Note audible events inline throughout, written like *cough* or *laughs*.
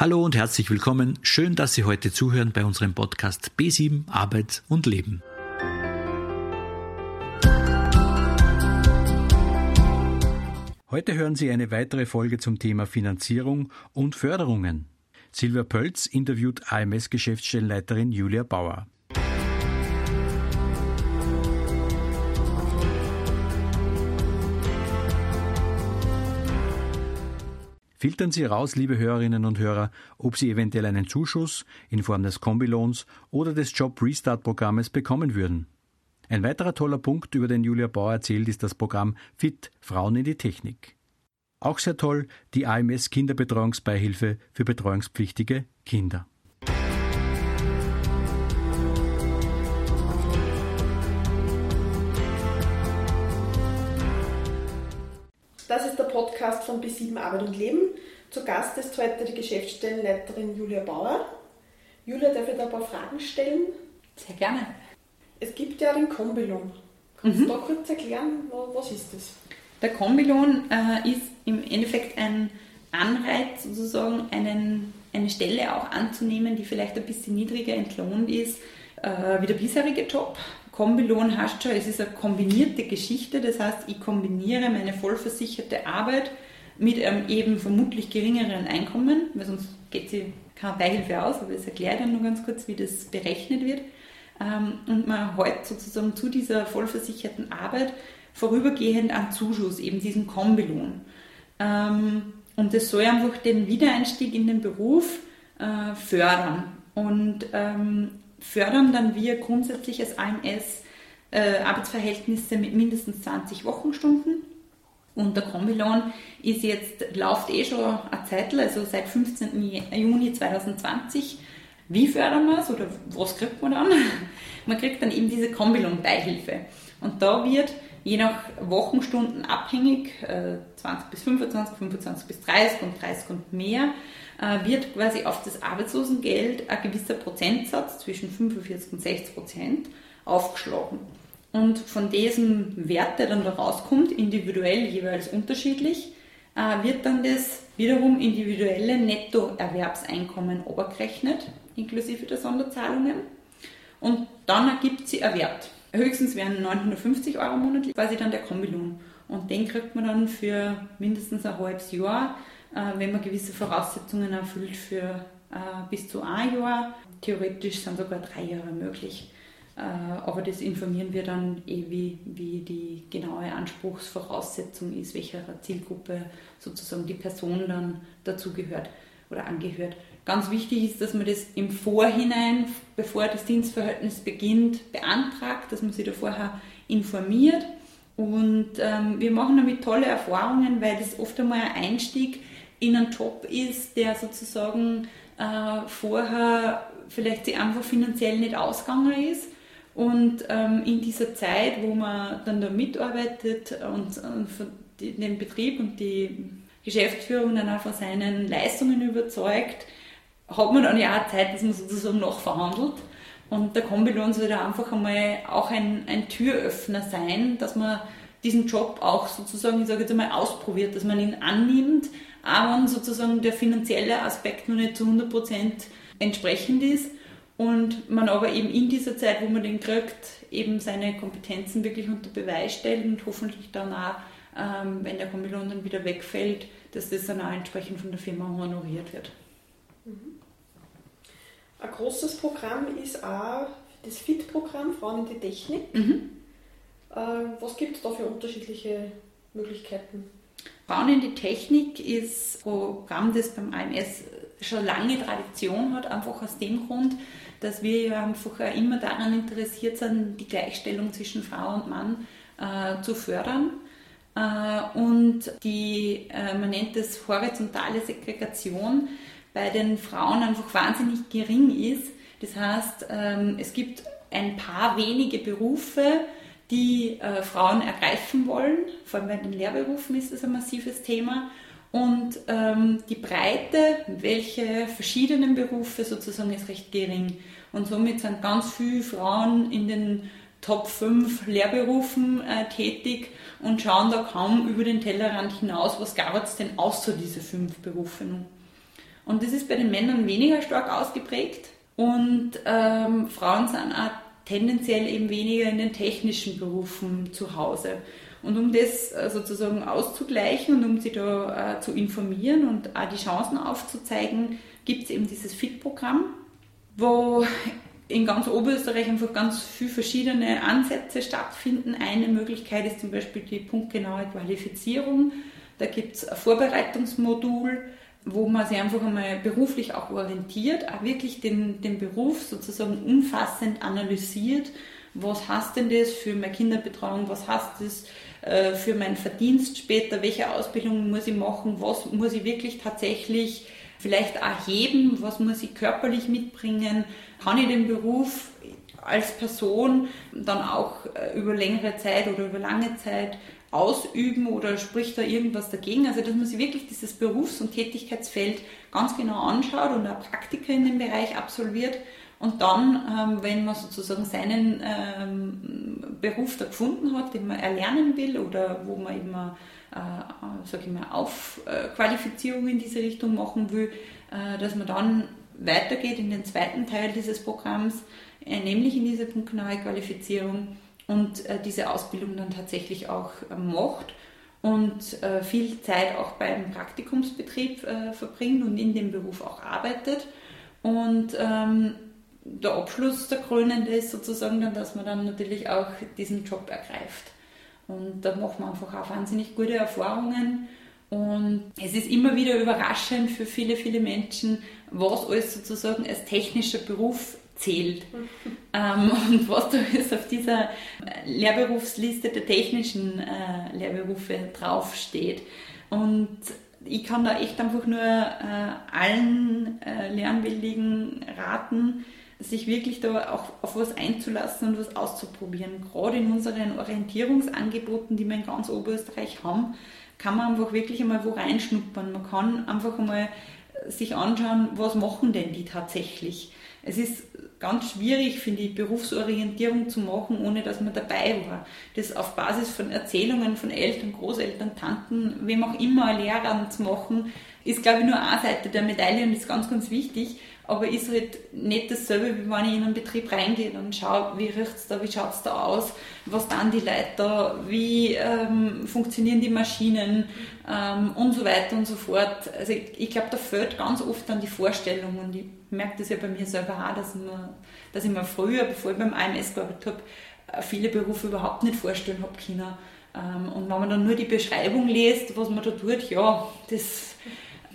Hallo und herzlich willkommen. Schön, dass Sie heute zuhören bei unserem Podcast B7 Arbeit und Leben. Heute hören Sie eine weitere Folge zum Thema Finanzierung und Förderungen. Silvia Pölz interviewt AMS-Geschäftsstellenleiterin Julia Bauer. Filtern Sie heraus, liebe Hörerinnen und Hörer, ob Sie eventuell einen Zuschuss in Form des Kombilohns oder des Job Restart Programmes bekommen würden. Ein weiterer toller Punkt, über den Julia Bauer erzählt, ist das Programm FIT Frauen in die Technik. Auch sehr toll die AMS Kinderbetreuungsbeihilfe für betreuungspflichtige Kinder. Podcast von B7 Arbeit und Leben. Zu Gast ist heute die Geschäftsstellenleiterin Julia Bauer. Julia, darf ich da ein paar Fragen stellen? Sehr gerne. Es gibt ja den Kombilohn. Kannst mhm. du da kurz erklären, was ist das? Der Kombilohn äh, ist im Endeffekt ein Anreiz, sozusagen einen, eine Stelle auch anzunehmen, die vielleicht ein bisschen niedriger entlohnt ist äh, wie der bisherige Job. Kombilohn heißt schon, es ist eine kombinierte Geschichte, das heißt, ich kombiniere meine vollversicherte Arbeit mit einem eben vermutlich geringeren Einkommen, weil sonst geht sie keine Beihilfe aus, aber das erkläre ich dann nur ganz kurz, wie das berechnet wird. Ähm, und man hat sozusagen zu dieser vollversicherten Arbeit vorübergehend einen Zuschuss, eben diesen Kombilohn. Ähm, und das soll einfach den Wiedereinstieg in den Beruf äh, fördern. Und ähm, fördern dann wir grundsätzlich als AMS äh, Arbeitsverhältnisse mit mindestens 20 Wochenstunden. Und der Kombilohn ist jetzt, läuft eh schon eine Zeit, also seit 15. Juni 2020. Wie fördern wir es oder was kriegt man dann? *laughs* Man kriegt dann eben diese Kombilohn-Beihilfe. Und da wird je nach Wochenstunden abhängig, 20 äh, bis 25, 25 bis 30 und 30 und mehr, äh, wird quasi auf das Arbeitslosengeld ein gewisser Prozentsatz zwischen 45 und 60 Prozent aufgeschlagen. Und von diesem Wert, der dann da rauskommt, individuell jeweils unterschiedlich, äh, wird dann das wiederum individuelle Nettoerwerbseinkommen obergerechnet, inklusive der Sonderzahlungen. Und dann ergibt sie Wert. Höchstens wären 950 Euro monatlich quasi dann der Kombilohn. Und den kriegt man dann für mindestens ein halbes Jahr äh, wenn man gewisse Voraussetzungen erfüllt für äh, bis zu ein Jahr. Theoretisch sind sogar drei Jahre möglich. Äh, aber das informieren wir dann eh, wie, wie die genaue Anspruchsvoraussetzung ist, welcher Zielgruppe sozusagen die Person dann dazugehört oder angehört. Ganz wichtig ist, dass man das im Vorhinein, bevor das Dienstverhältnis beginnt, beantragt, dass man sich da vorher informiert. Und ähm, wir machen damit tolle Erfahrungen, weil das oft einmal ein Einstieg in einen Job ist, der sozusagen äh, vorher vielleicht sich einfach finanziell nicht ausgegangen ist. Und ähm, in dieser Zeit, wo man dann da mitarbeitet und, und den Betrieb und die Geschäftsführung dann auch von seinen Leistungen überzeugt, hat man dann ja auch Zeit, dass man sozusagen noch verhandelt. Und der Kombilohn soll da einfach einmal auch ein, ein Türöffner sein, dass man diesen Job auch sozusagen, ich sage jetzt einmal, ausprobiert, dass man ihn annimmt, auch wenn sozusagen der finanzielle Aspekt noch nicht zu 100% entsprechend ist und man aber eben in dieser Zeit, wo man den kriegt, eben seine Kompetenzen wirklich unter Beweis stellt und hoffentlich dann auch, ähm, wenn der Kombilohn dann wieder wegfällt, dass das dann auch entsprechend von der Firma honoriert wird. Ein großes Programm ist auch das FIT-Programm Frauen in die Technik. Mhm. Äh, was gibt es da für unterschiedliche Möglichkeiten? Frauen in die Technik ist ein Programm, das beim AMS schon lange Tradition hat, einfach aus dem Grund, dass wir einfach immer daran interessiert sind, die Gleichstellung zwischen Frau und Mann äh, zu fördern. Äh, und die, äh, man nennt es horizontale Segregation, bei den Frauen einfach wahnsinnig gering ist. Das heißt, ähm, es gibt ein paar wenige Berufe, die äh, Frauen ergreifen wollen. Vor allem bei den Lehrberufen ist das ein massives Thema. Und ähm, die Breite, welche verschiedenen Berufe sozusagen, ist recht gering. Und somit sind ganz viele Frauen in den Top 5 Lehrberufen äh, tätig und schauen da kaum über den Tellerrand hinaus, was gab es denn außer diese fünf Berufe nun. Und das ist bei den Männern weniger stark ausgeprägt. Und ähm, Frauen sind auch tendenziell eben weniger in den technischen Berufen zu Hause. Und um das äh, sozusagen auszugleichen und um sie da äh, zu informieren und auch die Chancen aufzuzeigen, gibt es eben dieses FIT-Programm, wo in ganz Oberösterreich einfach ganz viele verschiedene Ansätze stattfinden. Eine Möglichkeit ist zum Beispiel die punktgenaue Qualifizierung. Da gibt es ein Vorbereitungsmodul, wo man sich einfach einmal beruflich auch orientiert, auch wirklich den, den Beruf sozusagen umfassend analysiert. Was heißt denn das für meine Kinderbetreuung? Was heißt das äh, für meinen Verdienst später? Welche Ausbildung muss ich machen? Was muss ich wirklich tatsächlich vielleicht erheben? Was muss ich körperlich mitbringen? Kann ich den Beruf als Person dann auch äh, über längere Zeit oder über lange Zeit ausüben oder spricht da irgendwas dagegen? Also, dass man sich wirklich dieses Berufs- und Tätigkeitsfeld ganz genau anschaut und auch Praktika in dem Bereich absolviert und dann, ähm, wenn man sozusagen seinen ähm, Beruf da gefunden hat, den man erlernen will oder wo man eben, äh, sag ich mal, Aufqualifizierung in diese Richtung machen will, äh, dass man dann weitergeht in den zweiten Teil dieses Programms, äh, nämlich in diese punktgenaue Qualifizierung und äh, diese Ausbildung dann tatsächlich auch äh, macht und äh, viel Zeit auch beim Praktikumsbetrieb äh, verbringt und in dem Beruf auch arbeitet. Und ähm, der Abschluss der Krönende ist sozusagen dann, dass man dann natürlich auch diesen Job ergreift. Und da macht man einfach auch wahnsinnig gute Erfahrungen. Und es ist immer wieder überraschend für viele, viele Menschen, was alles sozusagen als technischer Beruf zählt. ähm, und was da ist auf dieser Lehrberufsliste der technischen äh, Lehrberufe draufsteht. Und ich kann da echt einfach nur äh, allen äh, Lernwilligen raten, sich wirklich da auch auf was einzulassen und was auszuprobieren. Gerade in unseren Orientierungsangeboten, die wir in ganz Oberösterreich haben, kann man einfach wirklich einmal wo reinschnuppern. Man kann einfach einmal sich anschauen, was machen denn die tatsächlich. Es ist ganz schwierig, finde ich, Berufsorientierung zu machen, ohne dass man dabei war. Das auf Basis von Erzählungen von Eltern, Großeltern, Tanten, wem auch immer, Lehrern zu machen, ist, glaube ich, nur eine Seite der Medaille und ist ganz, ganz wichtig aber ist halt nicht dasselbe, wie wenn ich in einen Betrieb reingehe und schaue, wie riecht es da, wie schaut es da aus, was dann die Leute da, wie ähm, funktionieren die Maschinen ähm, und so weiter und so fort. Also ich, ich glaube, da fehlt ganz oft dann die Vorstellung und ich merke das ja bei mir selber auch, dass ich mir, dass ich mir früher, bevor ich beim AMS gearbeitet habe, äh, viele Berufe überhaupt nicht vorstellen habe können. Ähm, und wenn man dann nur die Beschreibung liest, was man da tut, ja, das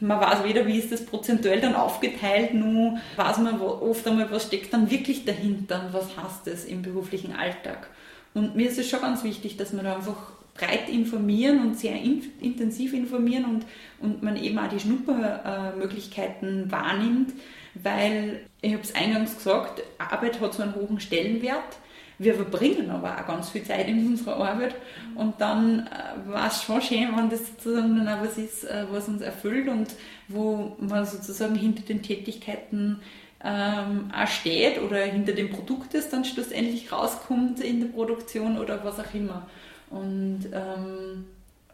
man weiß weder, wie ist das prozentuell dann aufgeteilt, nur weiß man oft einmal, was steckt dann wirklich dahinter was heißt das im beruflichen Alltag. Und mir ist es schon ganz wichtig, dass man da einfach breit informieren und sehr in, intensiv informieren und, und man eben auch die Schnuppermöglichkeiten wahrnimmt, weil, ich habe es eingangs gesagt, Arbeit hat so einen hohen Stellenwert wir verbringen aber auch ganz viel Zeit in unserer Arbeit und dann äh, war es schon schön, wenn das sozusagen dann auch was ist, äh, was uns erfüllt und wo man sozusagen hinter den Tätigkeiten ähm, auch steht oder hinter dem Produkt, das dann schlussendlich rauskommt in der Produktion oder was auch immer. Und ähm,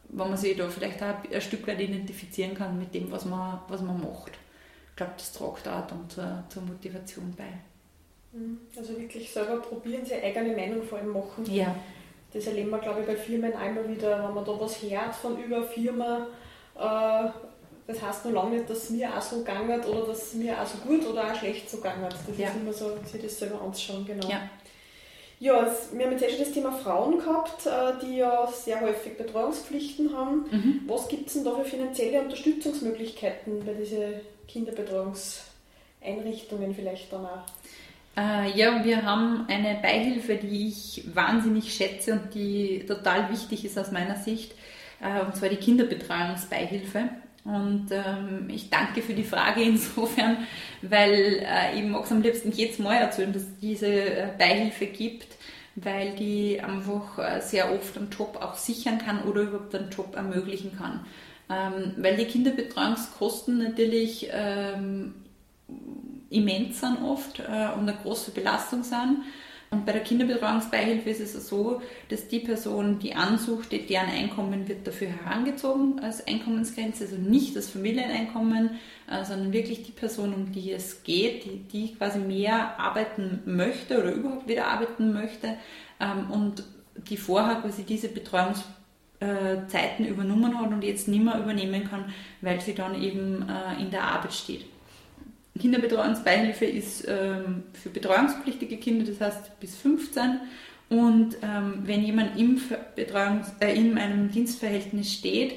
wenn man sich da vielleicht auch ein Stück weit identifizieren kann mit dem, was man, was man macht. Glaube, das tragt auch dann zur, zur Motivation bei. Mhm. Also wirklich selber probieren, seine eigene Meinung vor allem machen. Ja. Das erleben wir, glaube ich, bei Firmen einmal wieder, wenn man da was hört von über Firma. Äh, das heißt noch lange nicht, dass es mir auch so gegangen oder dass es mir auch so gut oder auch schlecht so gegangen Das ja. ist immer so, sich das selber anzuschauen, genau. Ja. Ja, wir haben jetzt eh schon das Thema Frauen gehabt, äh, die ja sehr häufig Betreuungspflichten haben. Mhm. Was gibt es denn da für finanzielle Unterstützungsmöglichkeiten bei diesen Kinderbetreuungseinrichtungen vielleicht dann auch? Äh, ja, wir haben eine Beihilfe, die ich wahnsinnig schätze und die total wichtig ist aus meiner Sicht, äh, und zwar die Kinderbetreuungsbeihilfe. Und ähm, ich danke für die Frage insofern, weil äh, ich mag es am liebsten jedes Mal erzählen, dass es diese äh, Beihilfe gibt, weil die einfach äh, sehr oft einen Job auch sichern kann oder überhaupt einen Job ermöglichen kann. Ähm, weil die Kinderbetreuungskosten natürlich ähm, immens sind oft äh, und eine große Belastung sind. Und bei der Kinderbetreuungsbeihilfe ist es so, dass die Person, die ansucht, deren Einkommen wird dafür herangezogen als Einkommensgrenze, also nicht das Familieneinkommen, äh, sondern wirklich die Person, um die es geht, die, die quasi mehr arbeiten möchte oder überhaupt wieder arbeiten möchte ähm, und die vorher quasi diese Betreuungszeiten übernommen hat und jetzt nicht mehr übernehmen kann, weil sie dann eben äh, in der Arbeit steht. Kinderbetreuungsbeihilfe ist ähm, für betreuungspflichtige Kinder, das heißt bis 15. Und ähm, wenn jemand im Betreuungs äh, in einem Dienstverhältnis steht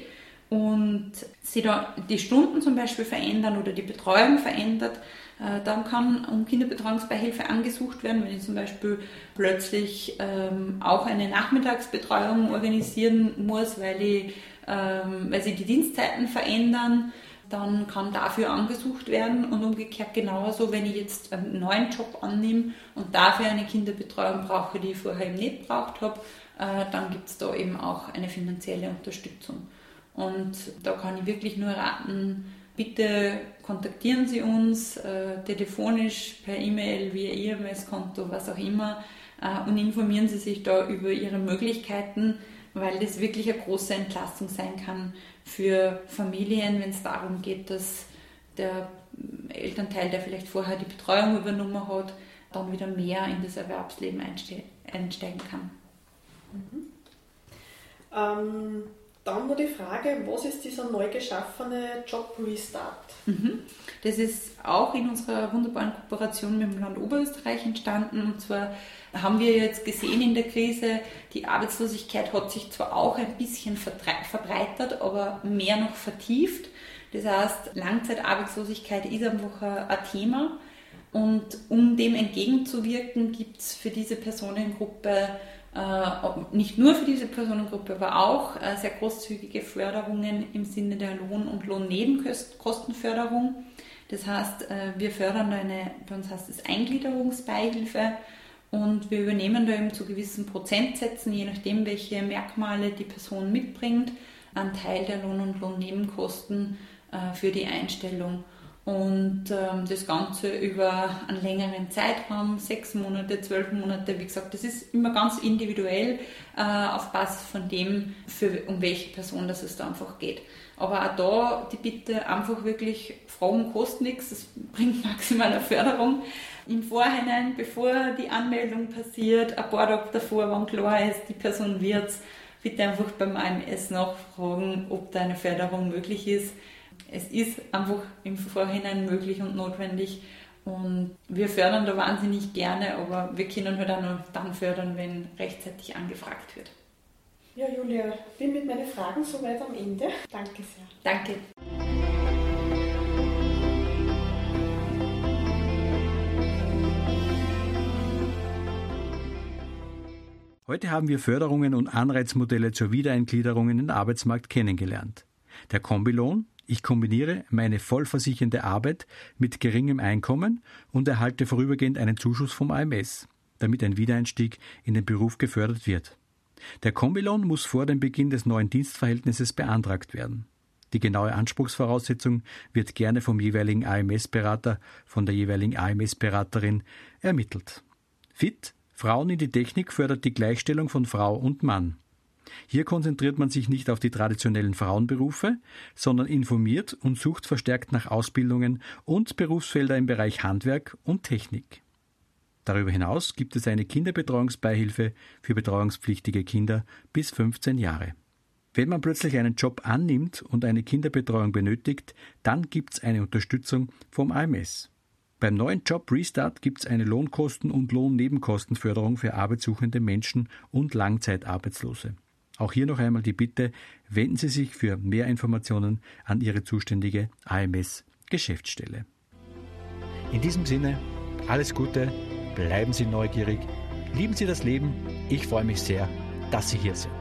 und sie da die Stunden zum Beispiel verändern oder die Betreuung verändert, äh, dann kann um Kinderbetreuungsbeihilfe angesucht werden, wenn ich zum Beispiel plötzlich ähm, auch eine Nachmittagsbetreuung organisieren muss, weil, ich, ähm, weil sie die Dienstzeiten verändern dann kann dafür angesucht werden und umgekehrt genauso, wenn ich jetzt einen neuen Job annehme und dafür eine Kinderbetreuung brauche, die ich vorher eben nicht braucht habe, äh, dann gibt es da eben auch eine finanzielle Unterstützung. Und da kann ich wirklich nur raten, bitte kontaktieren Sie uns äh, telefonisch, per E-Mail, via EMS-Konto, was auch immer äh, und informieren Sie sich da über Ihre Möglichkeiten, weil das wirklich eine große Entlastung sein kann für Familien, wenn es darum geht, dass der Elternteil, der vielleicht vorher die Betreuung übernommen hat, dann wieder mehr in das Erwerbsleben einsteigen kann. Mhm. Ähm, dann nur die Frage, was ist dieser neu geschaffene Job Restart? Mhm. Das ist auch in unserer wunderbaren Kooperation mit dem Land Oberösterreich entstanden. Und zwar haben wir jetzt gesehen in der Krise, die Arbeitslosigkeit hat sich zwar auch ein bisschen verbreitert, aber mehr noch vertieft. Das heißt, Langzeitarbeitslosigkeit ist einfach ein Thema. Und um dem entgegenzuwirken, gibt es für diese Personengruppe äh, nicht nur für diese Personengruppe, aber auch äh, sehr großzügige Förderungen im Sinne der Lohn- und Lohnnebenkostenförderung. Das heißt, äh, wir fördern da eine, bei uns heißt es Eingliederungsbeihilfe und wir übernehmen da eben zu gewissen Prozentsätzen, je nachdem, welche Merkmale die Person mitbringt, einen Teil der Lohn- und Lohnnebenkosten für die Einstellung und ähm, das Ganze über einen längeren Zeitraum, sechs Monate, zwölf Monate, wie gesagt, das ist immer ganz individuell äh, auf Basis von dem, für, um welche Person das es da einfach geht. Aber auch da die Bitte einfach wirklich, Fragen kostet nichts, das bringt *laughs* maximale Förderung. Im Vorhinein, bevor die Anmeldung passiert, ein paar Tage davor, wann klar ist, die Person wird's, bitte einfach beim AMS nachfragen, ob da eine Förderung möglich ist es ist einfach im Vorhinein möglich und notwendig. Und wir fördern da wahnsinnig gerne, aber wir können halt auch nur dann fördern, wenn rechtzeitig angefragt wird. Ja, Julia, bin mit meinen Fragen soweit am Ende. Danke sehr. Danke. Heute haben wir Förderungen und Anreizmodelle zur Wiedereingliederung in den Arbeitsmarkt kennengelernt. Der Kombilohn, ich kombiniere meine vollversichernde Arbeit mit geringem Einkommen und erhalte vorübergehend einen Zuschuss vom AMS, damit ein Wiedereinstieg in den Beruf gefördert wird. Der Kombilohn muss vor dem Beginn des neuen Dienstverhältnisses beantragt werden. Die genaue Anspruchsvoraussetzung wird gerne vom jeweiligen AMS-Berater, von der jeweiligen AMS-Beraterin ermittelt. FIT Frauen in die Technik fördert die Gleichstellung von Frau und Mann. Hier konzentriert man sich nicht auf die traditionellen Frauenberufe, sondern informiert und sucht verstärkt nach Ausbildungen und Berufsfelder im Bereich Handwerk und Technik. Darüber hinaus gibt es eine Kinderbetreuungsbeihilfe für betreuungspflichtige Kinder bis 15 Jahre. Wenn man plötzlich einen Job annimmt und eine Kinderbetreuung benötigt, dann gibt es eine Unterstützung vom AMS. Beim neuen Job Restart gibt es eine Lohnkosten- und Lohnnebenkostenförderung für arbeitssuchende Menschen und Langzeitarbeitslose. Auch hier noch einmal die Bitte, wenden Sie sich für mehr Informationen an Ihre zuständige AMS Geschäftsstelle. In diesem Sinne, alles Gute, bleiben Sie neugierig, lieben Sie das Leben. Ich freue mich sehr, dass Sie hier sind.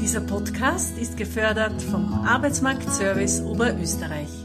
Dieser Podcast ist gefördert vom Arbeitsmarktservice Oberösterreich.